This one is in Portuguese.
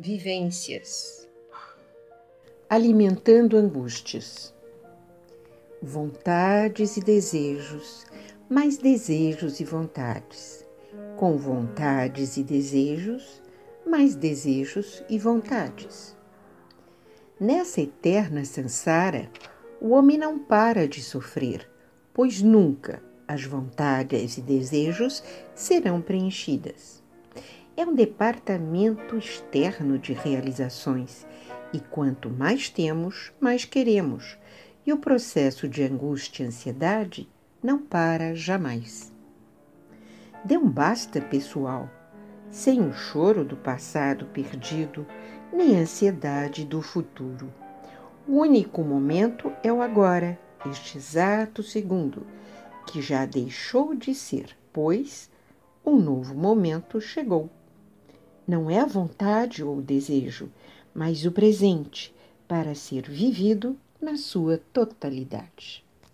Vivências. Alimentando angústias. Vontades e desejos, mais desejos e vontades. Com vontades e desejos, mais desejos e vontades. Nessa eterna sansara, o homem não para de sofrer, pois nunca as vontades e desejos serão preenchidas é um departamento externo de realizações e quanto mais temos, mais queremos, e o processo de angústia e ansiedade não para jamais. Dê um basta, pessoal, sem o choro do passado perdido, nem a ansiedade do futuro. O único momento é o agora, este exato segundo, que já deixou de ser, pois um novo momento chegou não é a vontade ou o desejo, mas o presente para ser vivido na sua totalidade.